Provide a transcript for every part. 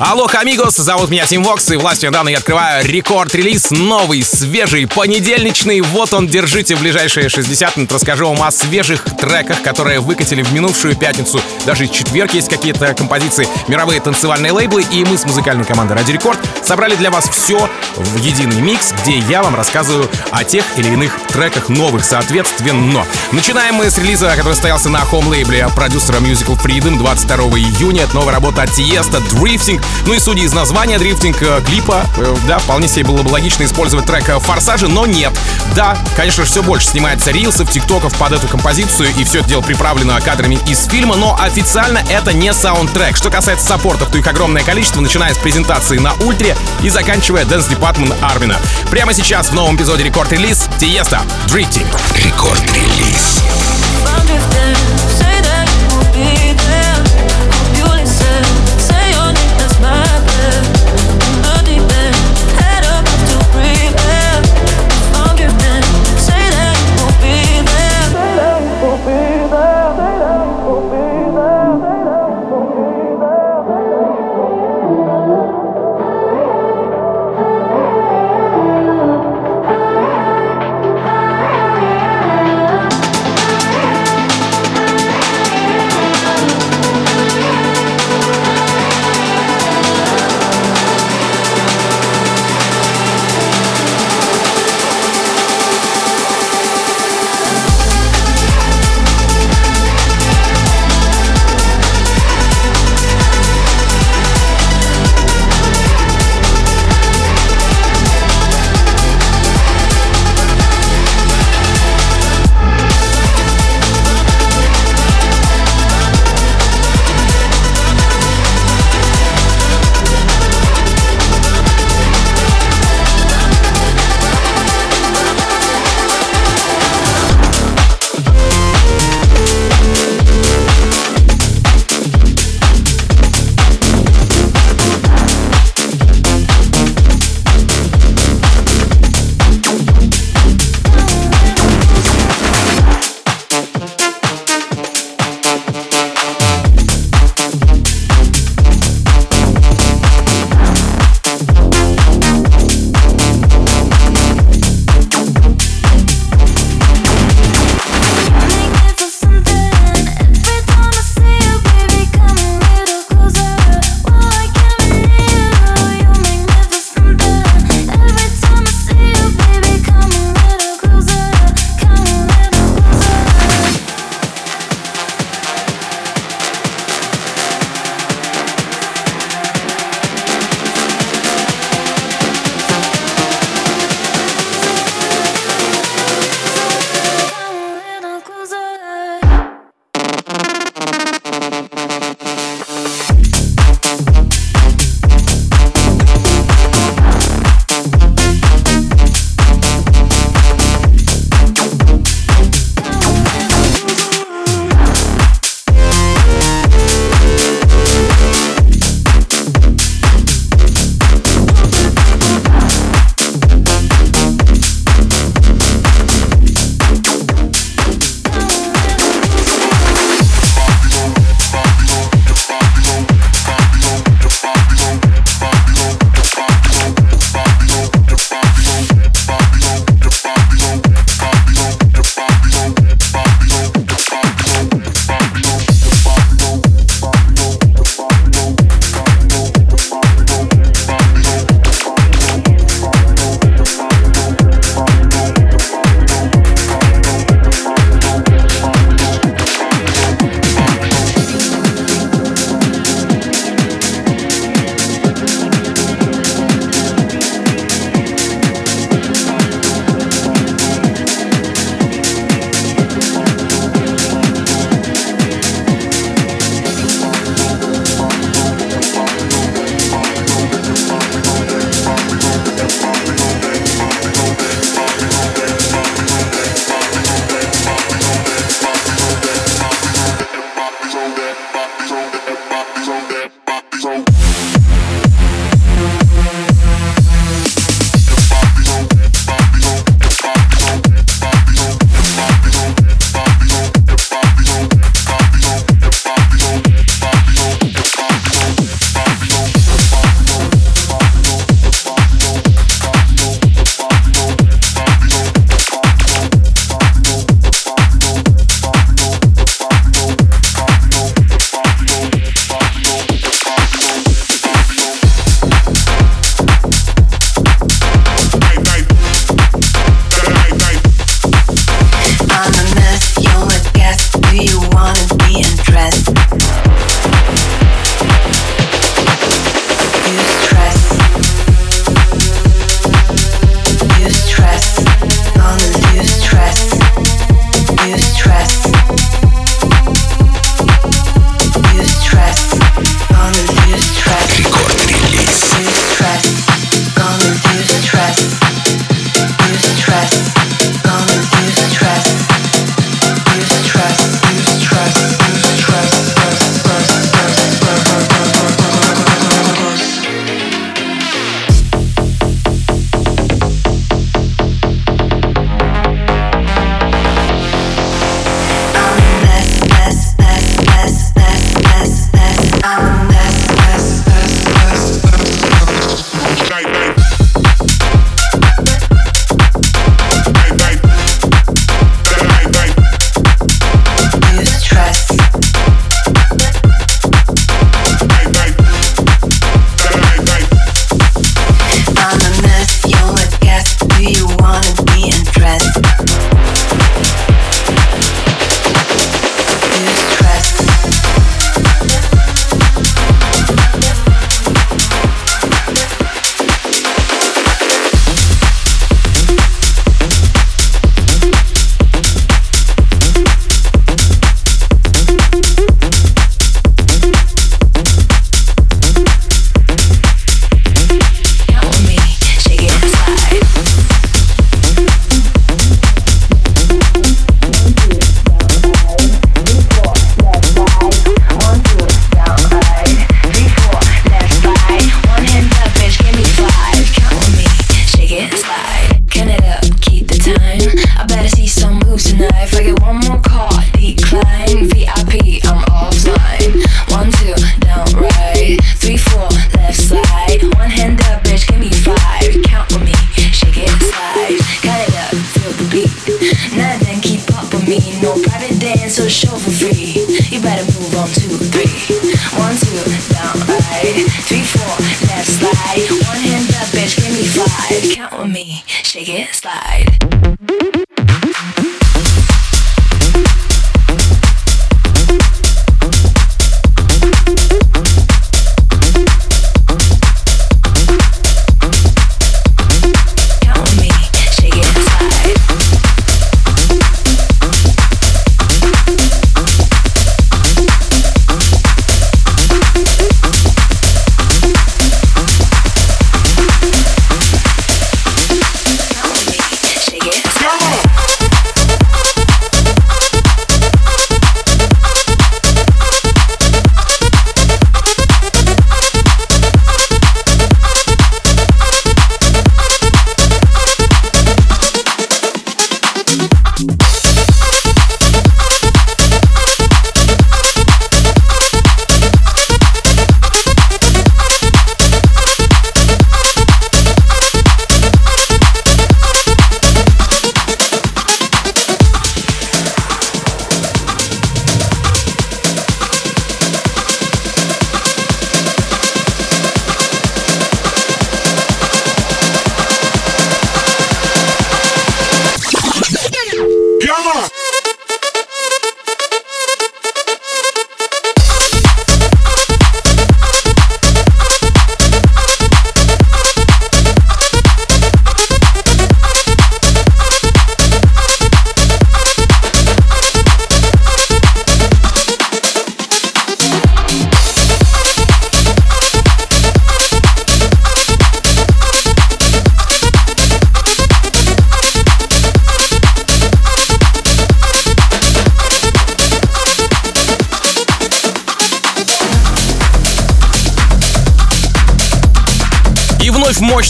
Алло, амигос, зовут меня Тим Вокс, и властью недавно я открываю рекорд-релиз, новый, свежий, понедельничный. Вот он, держите в ближайшие 60 минут. Расскажу вам о свежих треках, которые выкатили в минувшую пятницу. Даже четверг есть какие-то композиции, мировые танцевальные лейблы, и мы с музыкальной командой Радио Рекорд собрали для вас все в единый микс, где я вам рассказываю о тех или иных треках новых, соответственно. Начинаем мы с релиза, который состоялся на home -лейбле продюсера Musical Freedom 22 июня. Это новая работа от Tiësto, Drifting. Ну и судя из названия дрифтинг э, клипа, э, да, вполне себе было бы логично использовать трек э, «Форсажи», но нет. Да, конечно же, все больше снимается рилсов, тиктоков под эту композицию, и все это дело приправлено кадрами из фильма, но официально это не саундтрек. Что касается support ов, то их огромное количество, начиная с презентации на Ультре и заканчивая Dance Department Армина. Прямо сейчас в новом эпизоде рекорд-релиз Тиеста Drifting. Рекорд-релиз.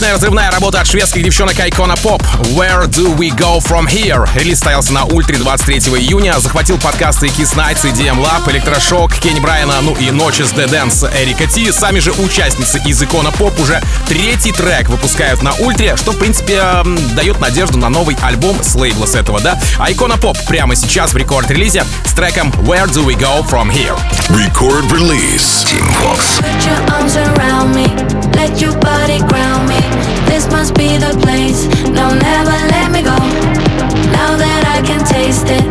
Мощная разрывная работа от шведских девчонок Icona Pop Where Do We Go From Here? Релиз стоялся на Ультре 23 июня, захватил подкасты Kiss Nights, EDM Lab, Электрошок, Кенни Брайана, ну и Ночи с The Dance Эрика Ти. Сами же участницы из Icona Pop уже третий трек выпускают на Ультре, что, в принципе, дает надежду на новый альбом с лейбла с этого, да? А Icona Pop прямо сейчас в рекорд-релизе с треком Where Do We Go From Here? Record release. Team Fox. Put your arms around me, let your must be the place. No, never let me go. Now that I can taste it,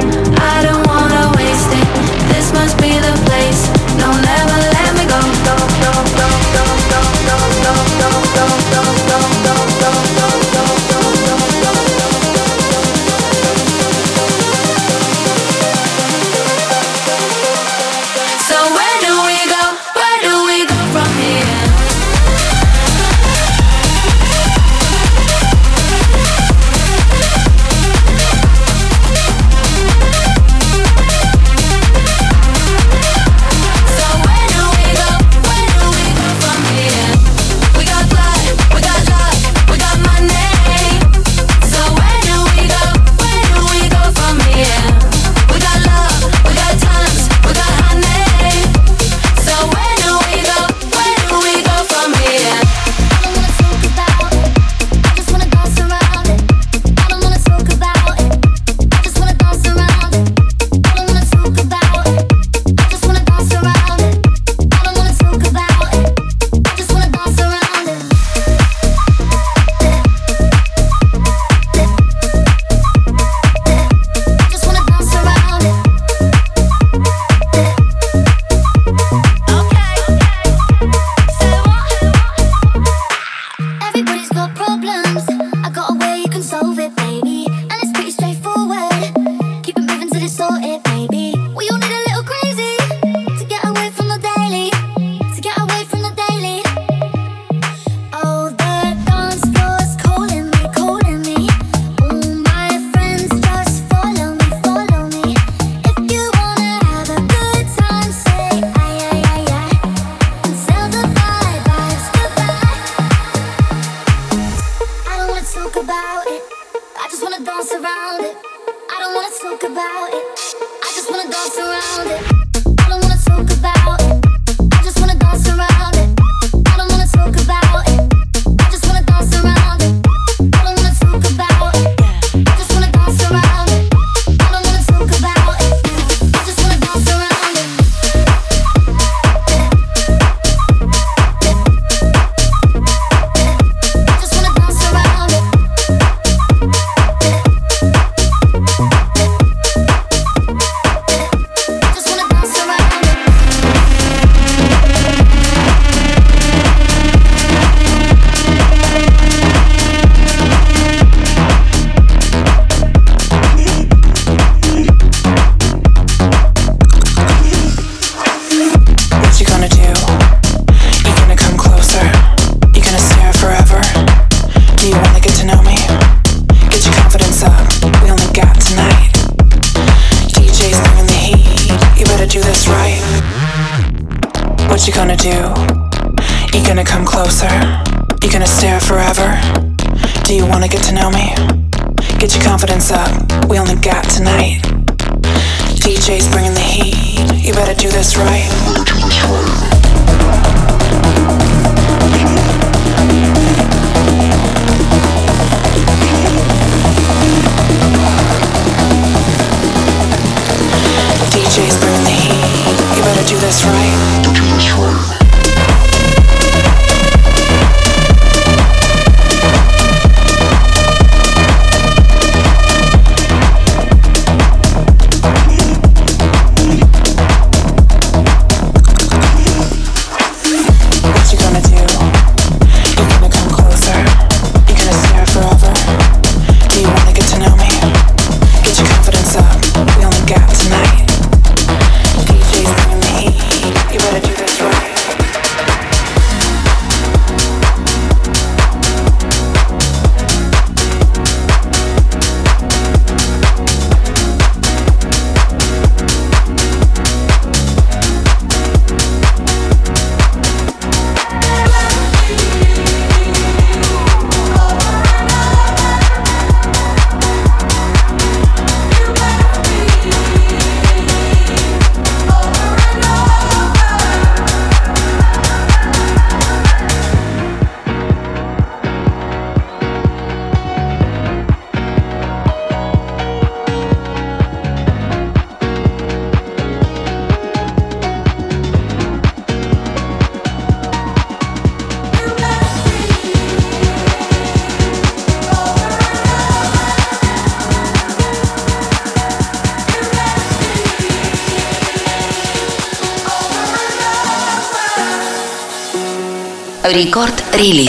Рекорд-релиз.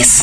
очень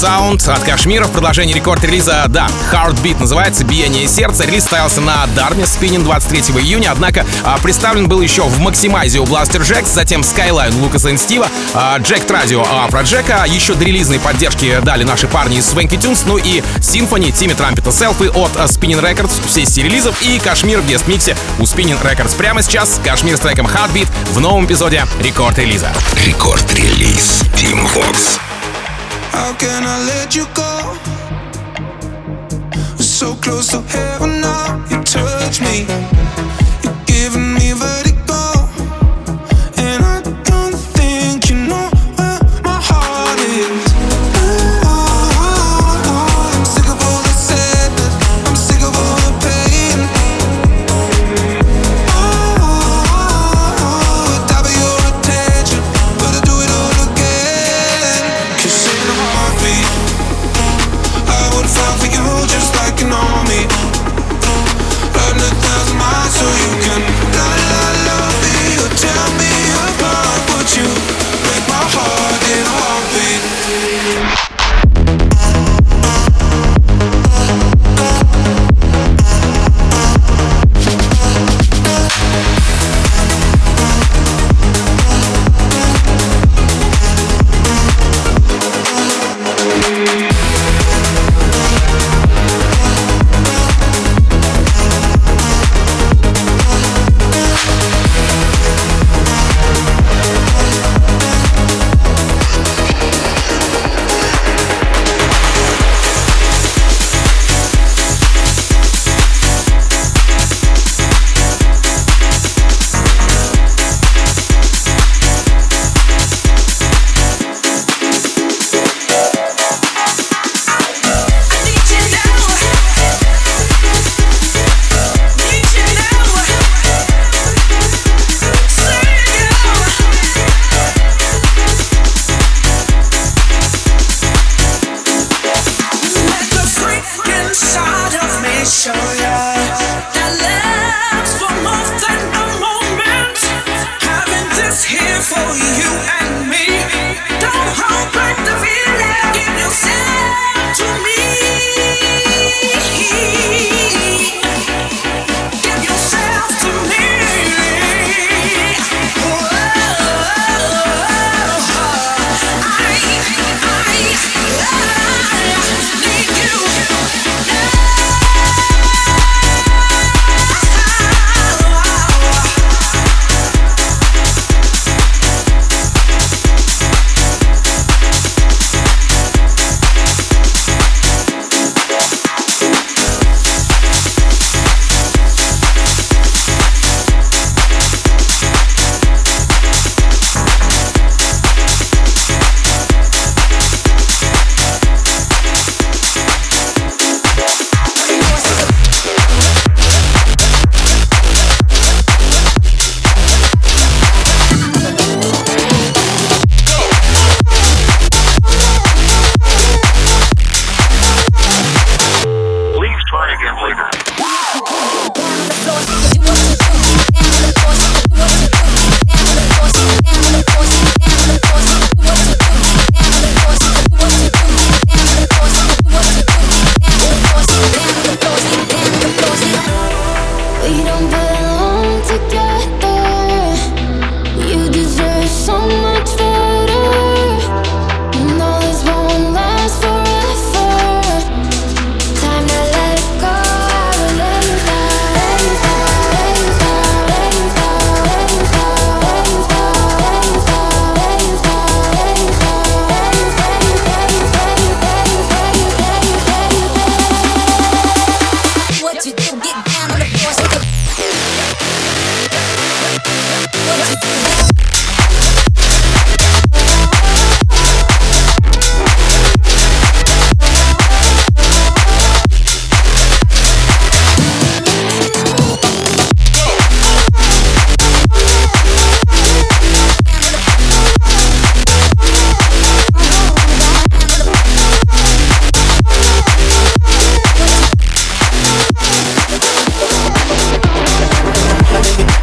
саунд от Кашмира в продолжении рекорд-релиза, да, Heartbeat называется, биение сердца. Релиз ставился на Дарме Спиннин 23 июня, однако а, представлен был еще в Максимайзе у Blaster Jacks, затем Skyline Лукаса и Стива, а, Джек Традио Афро Джека, еще до релизной поддержки дали наши парни из Swanky Tunes, ну и Symphony, Тимми Трампета Селфи от Spinning Records в сессии релизов и Кашмир в гест-миксе у Spinning Records. Прямо сейчас Кашмир с треком Heartbeat в новом эпизоде рекорд-релиза. Рекорд-релиз Team Vox. How can I let you go? So close to heaven now, you touch me.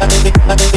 I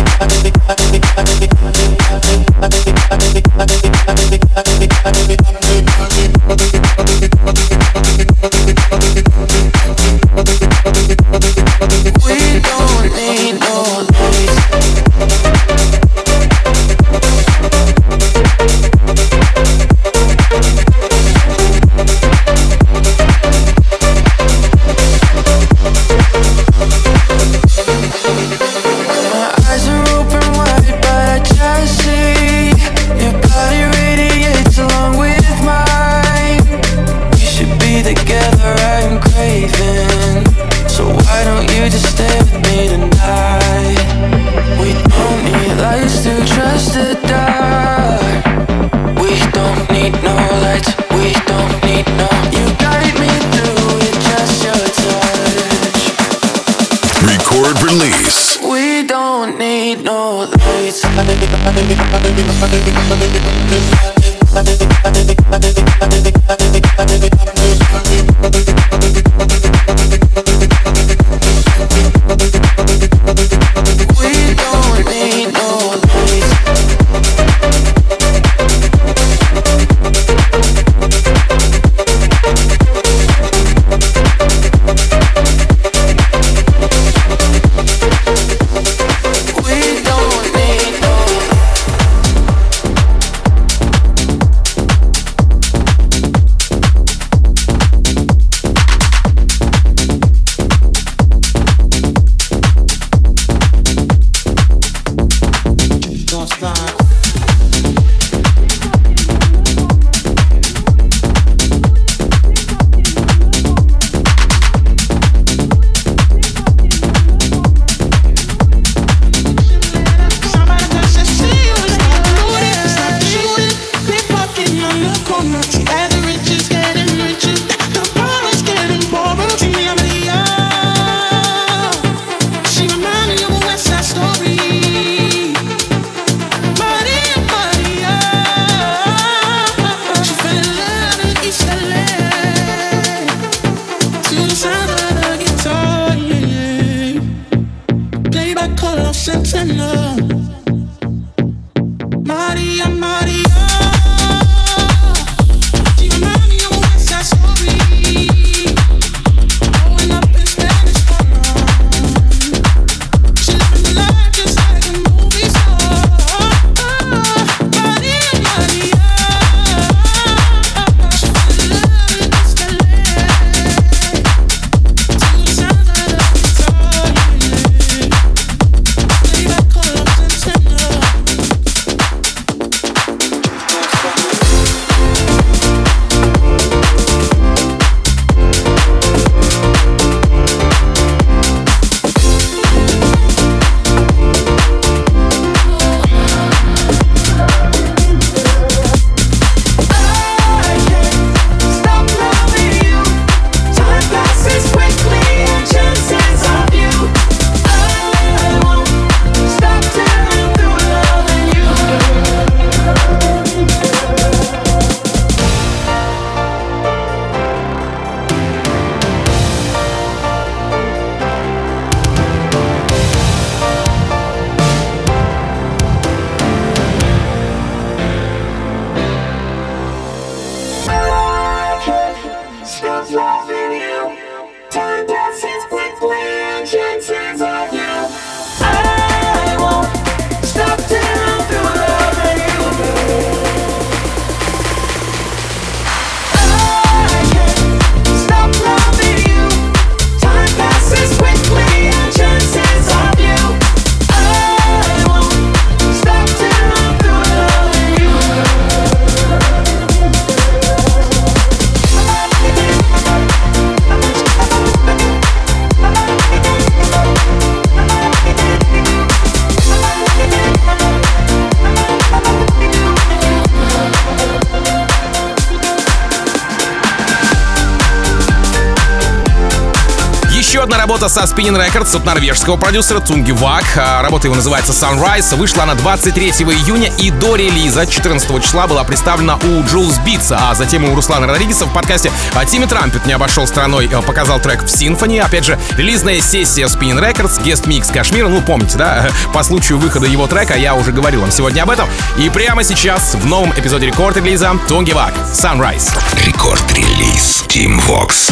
работа со Spinning Records от норвежского продюсера Тунги Вак. А, работа его называется Sunrise. Вышла она 23 июня и до релиза 14 числа была представлена у Джулс Битса, а затем у Руслана Родригеса в подкасте а, Тимми Трампет не обошел страной, э, показал трек в Симфонии. Опять же, релизная сессия Spinning Records, Guest Mix Кашмира, ну помните, да, по случаю выхода его трека, я уже говорил вам сегодня об этом. И прямо сейчас в новом эпизоде рекорд релиза Тунги Вак Sunrise. Рекорд релиз Team Вокс.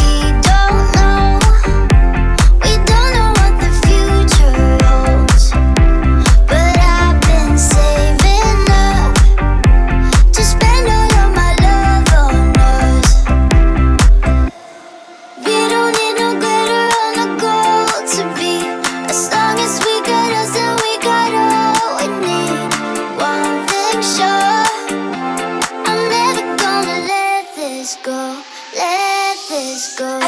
go.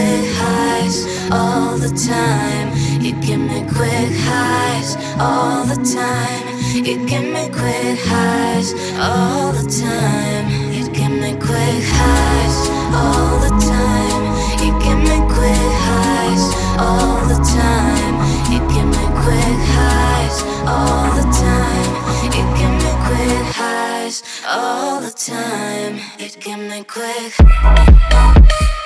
quick highs all the time. You give me quick highs all the time. You give me quick highs all the time. You give me quick highs all the time. You give me quick highs all the time. You give me quick highs all the time. You give me quick highs all the time. You give me quick.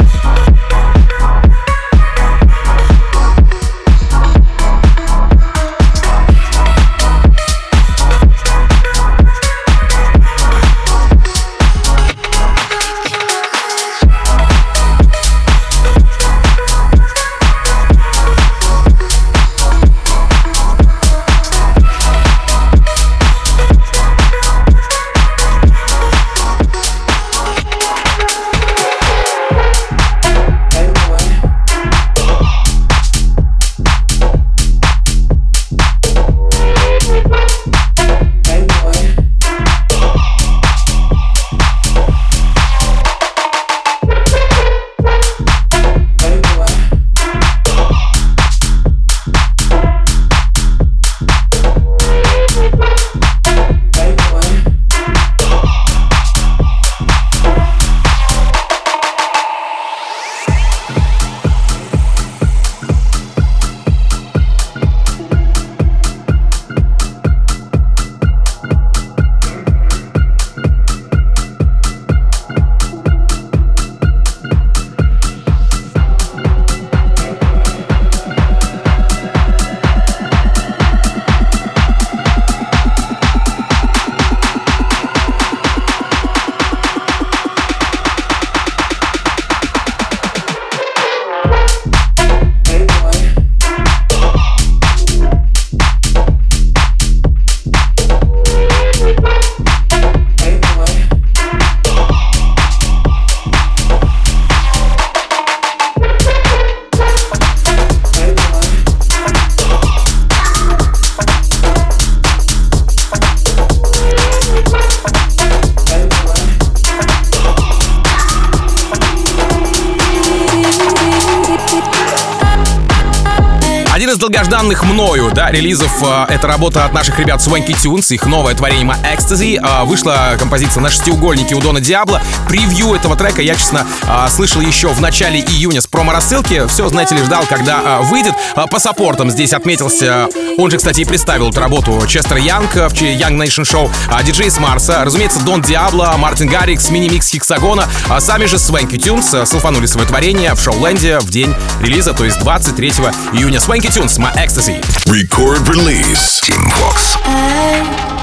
Да, релизов э, это работа от наших ребят Swanky Tunes, их новое творение Ecstasy. Э, вышла композиция на шестиугольнике у Дона Диабло. Превью этого трека я, честно, э, слышал еще в начале июня с промо-рассылки. Все, знаете ли, ждал, когда э, выйдет. Э, по саппортам здесь отметился, он же, кстати, и представил эту работу Честер Янг в Young Nation Show, э, диджей с Марса, разумеется, Дон Диабло, Мартин Гаррикс, мини-микс Хексагона, а сами же Swanky Tunes э, салфанули свое творение в шоу-ленде в день релиза, то есть 23 июня. Swanky Tunes, My Ecstasy. Record release. Team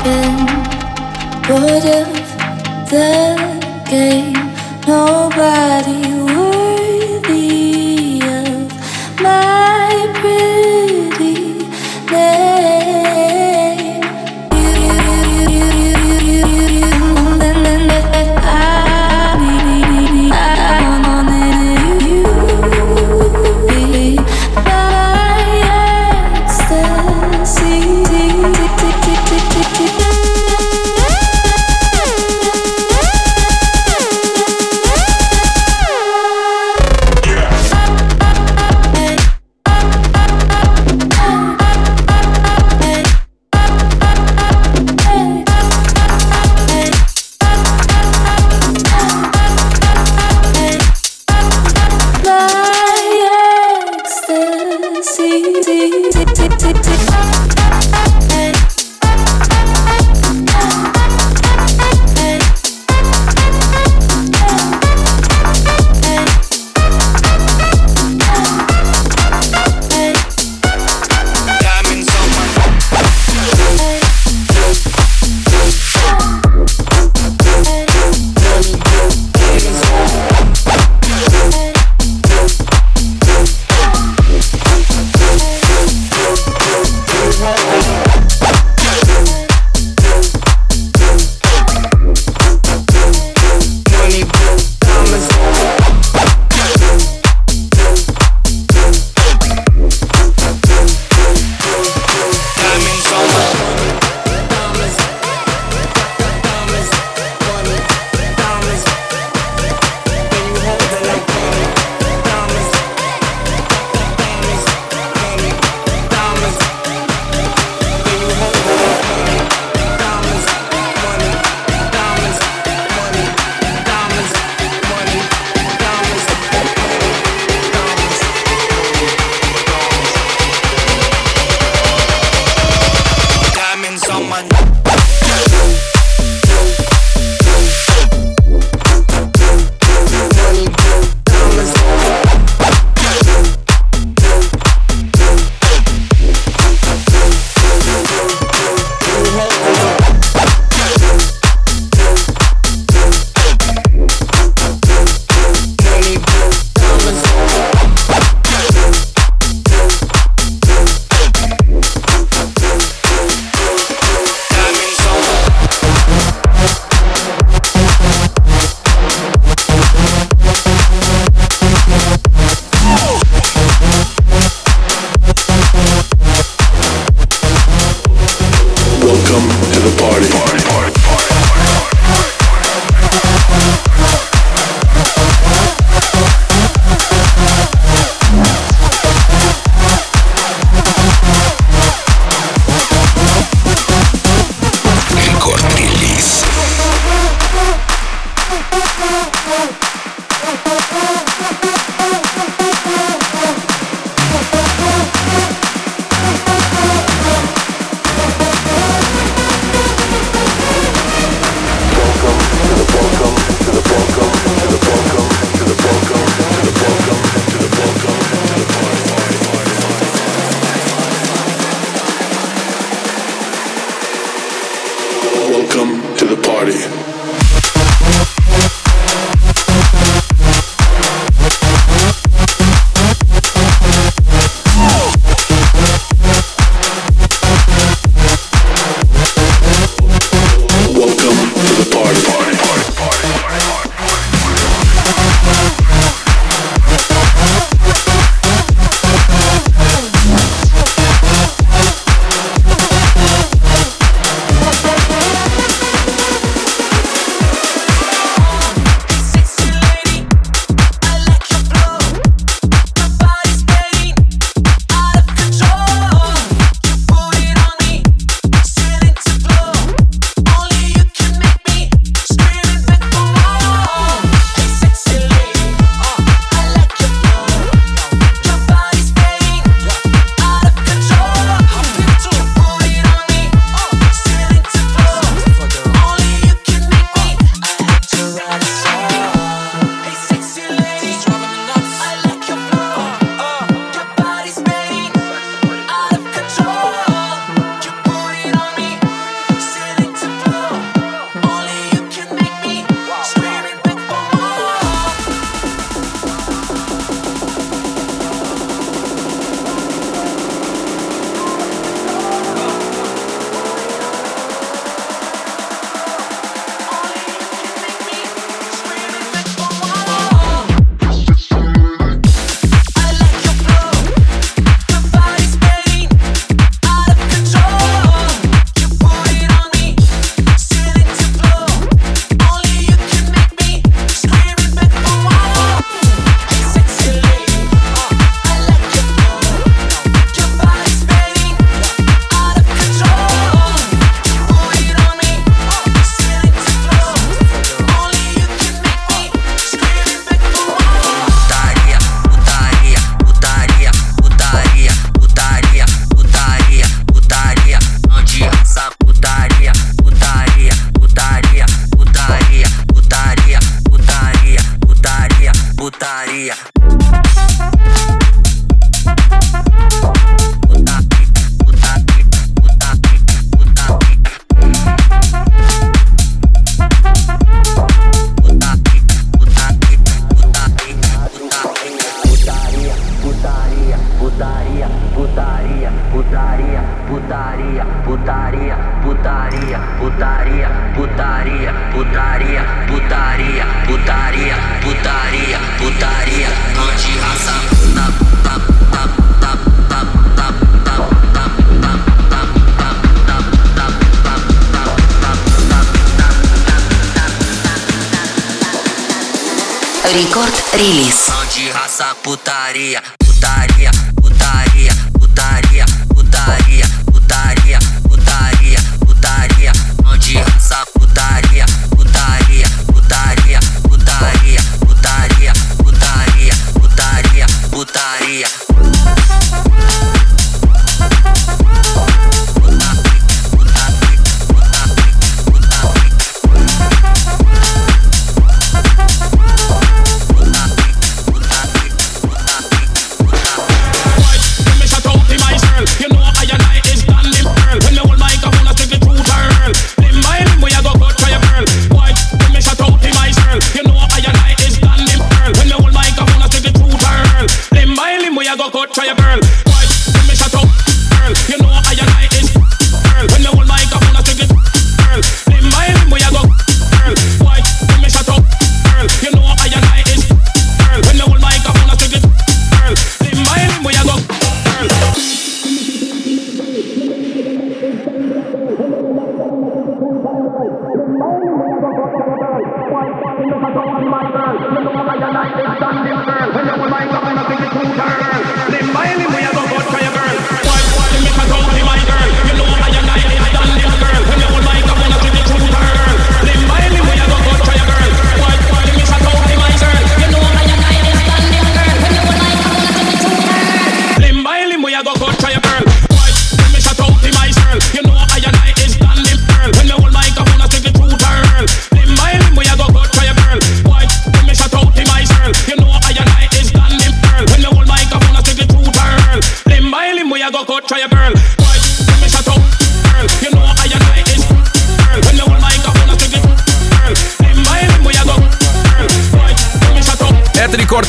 been bored of the game. Nobody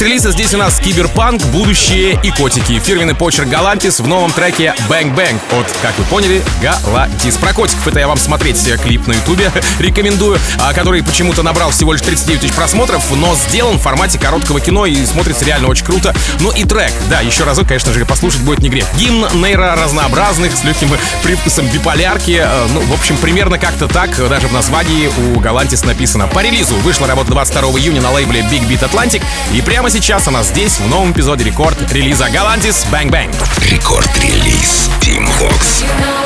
рекорд-релиза здесь у нас киберпанк, будущее и котики. Фирменный почерк Галантис в новом треке Bang Bang от, как вы поняли, Галантис. Про котиков это я вам смотреть клип на ютубе рекомендую, а, который почему-то набрал всего лишь 39 тысяч просмотров, но сделан в формате короткого кино и смотрится реально очень круто. Ну и трек, да, еще разок, конечно же, послушать будет не грех. Гимн нейро разнообразных с легким привкусом биполярки. Э, Ну, в общем, примерно как-то так даже в названии у Галантис написано. По релизу вышла работа 22 июня на лейбле Big Beat Atlantic, и прямо сейчас она здесь, в новом эпизоде рекорд релиза Галантис Bang Bang. Рекорд-релиз Team Vox. You know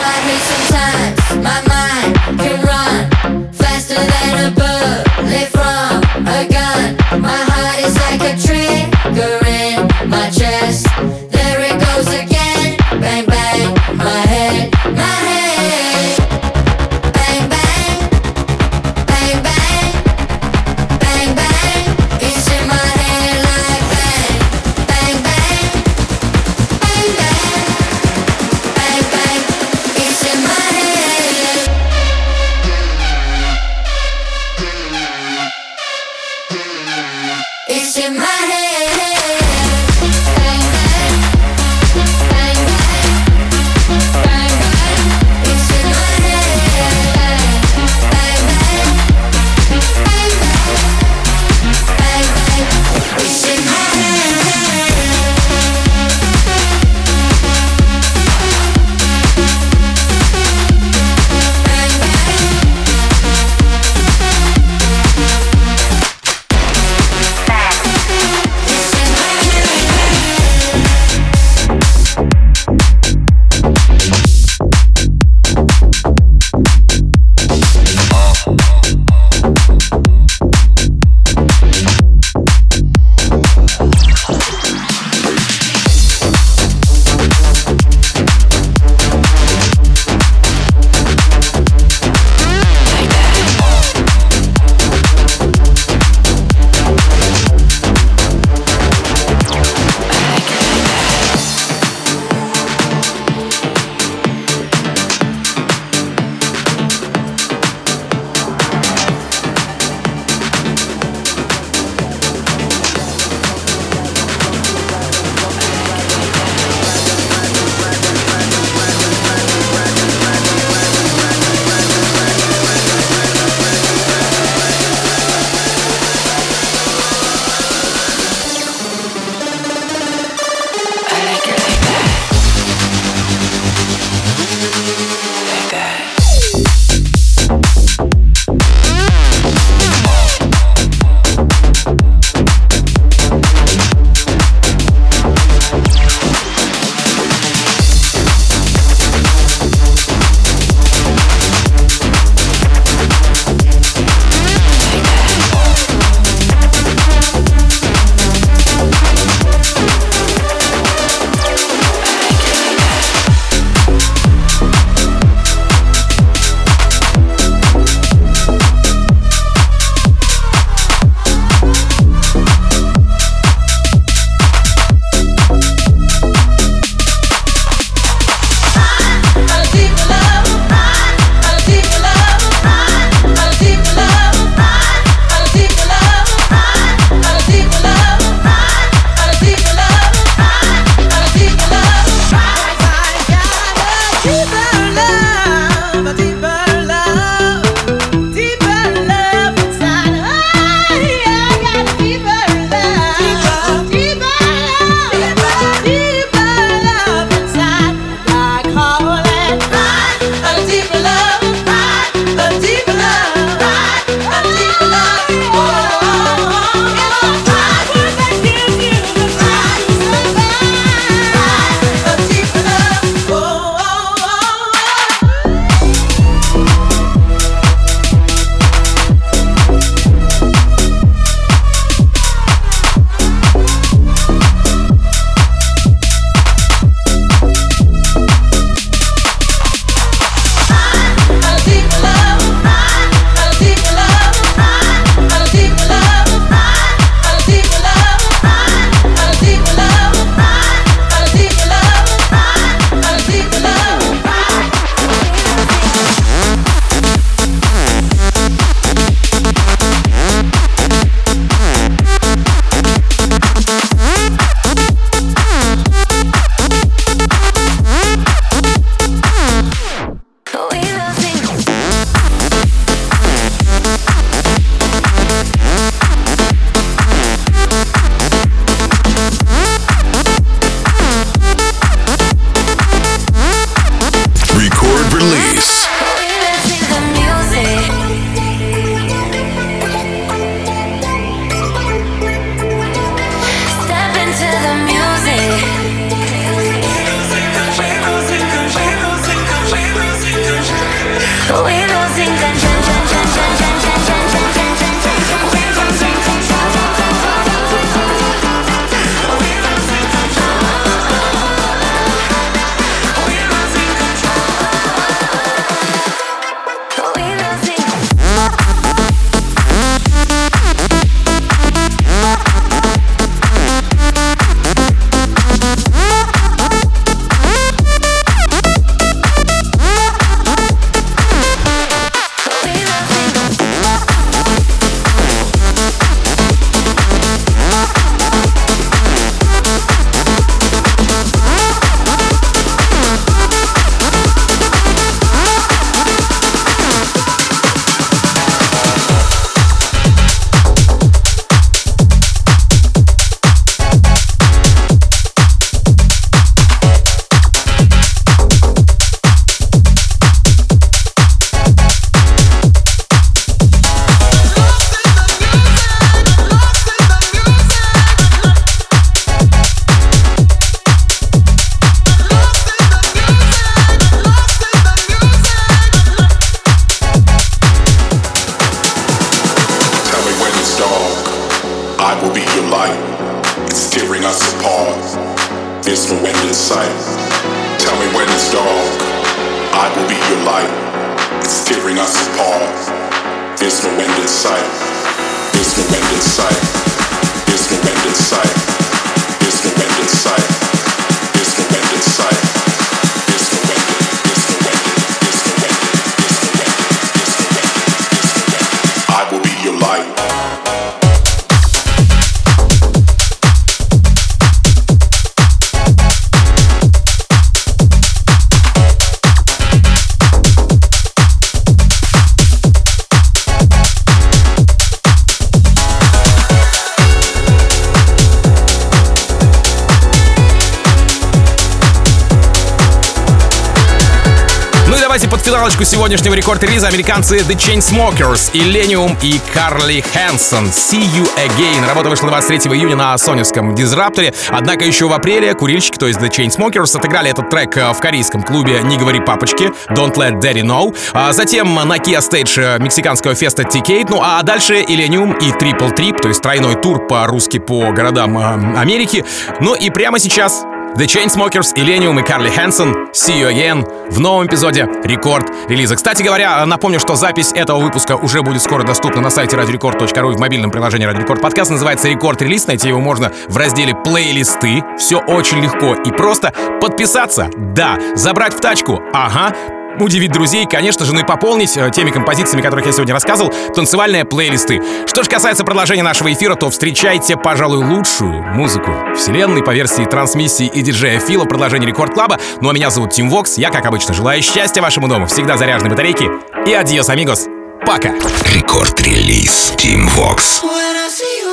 сегодняшнего рекорд-релиза американцы The Chainsmokers, Illenium и Карли Хэнсон. See You Again. Работа вышла 23 июня на соневском Disruptor е. Однако еще в апреле курильщики, то есть The Chainsmokers, отыграли этот трек э, в корейском клубе «Не говори папочки» Don't Let Daddy Know. А затем на Kia Stage мексиканского феста Tecate. Ну а дальше Illenium и Triple Trip, то есть тройной тур по-русски по городам э, Америки. Ну и прямо сейчас The Chainsmokers, Illenium и Карли Хэнсон See You Again в новом эпизоде Рекорд релиза. Кстати говоря, напомню, что запись этого выпуска уже будет скоро доступна на сайте radiorecord.ru и в мобильном приложении Radio Record. Подкаст называется Рекорд релиз. Найти его можно в разделе плейлисты. Все очень легко и просто. Подписаться? Да. Забрать в тачку? Ага удивить друзей, конечно же, ну и пополнить э, теми композициями, о которых я сегодня рассказывал, танцевальные плейлисты. Что же касается продолжения нашего эфира, то встречайте, пожалуй, лучшую музыку вселенной по версии трансмиссии и диджея Фила в продолжении Рекорд Клаба. Ну а меня зовут Тим Вокс, я, как обычно, желаю счастья вашему дому, всегда заряженной батарейки и adiós, amigos. Пока! Рекорд-релиз Tim Vox. When I see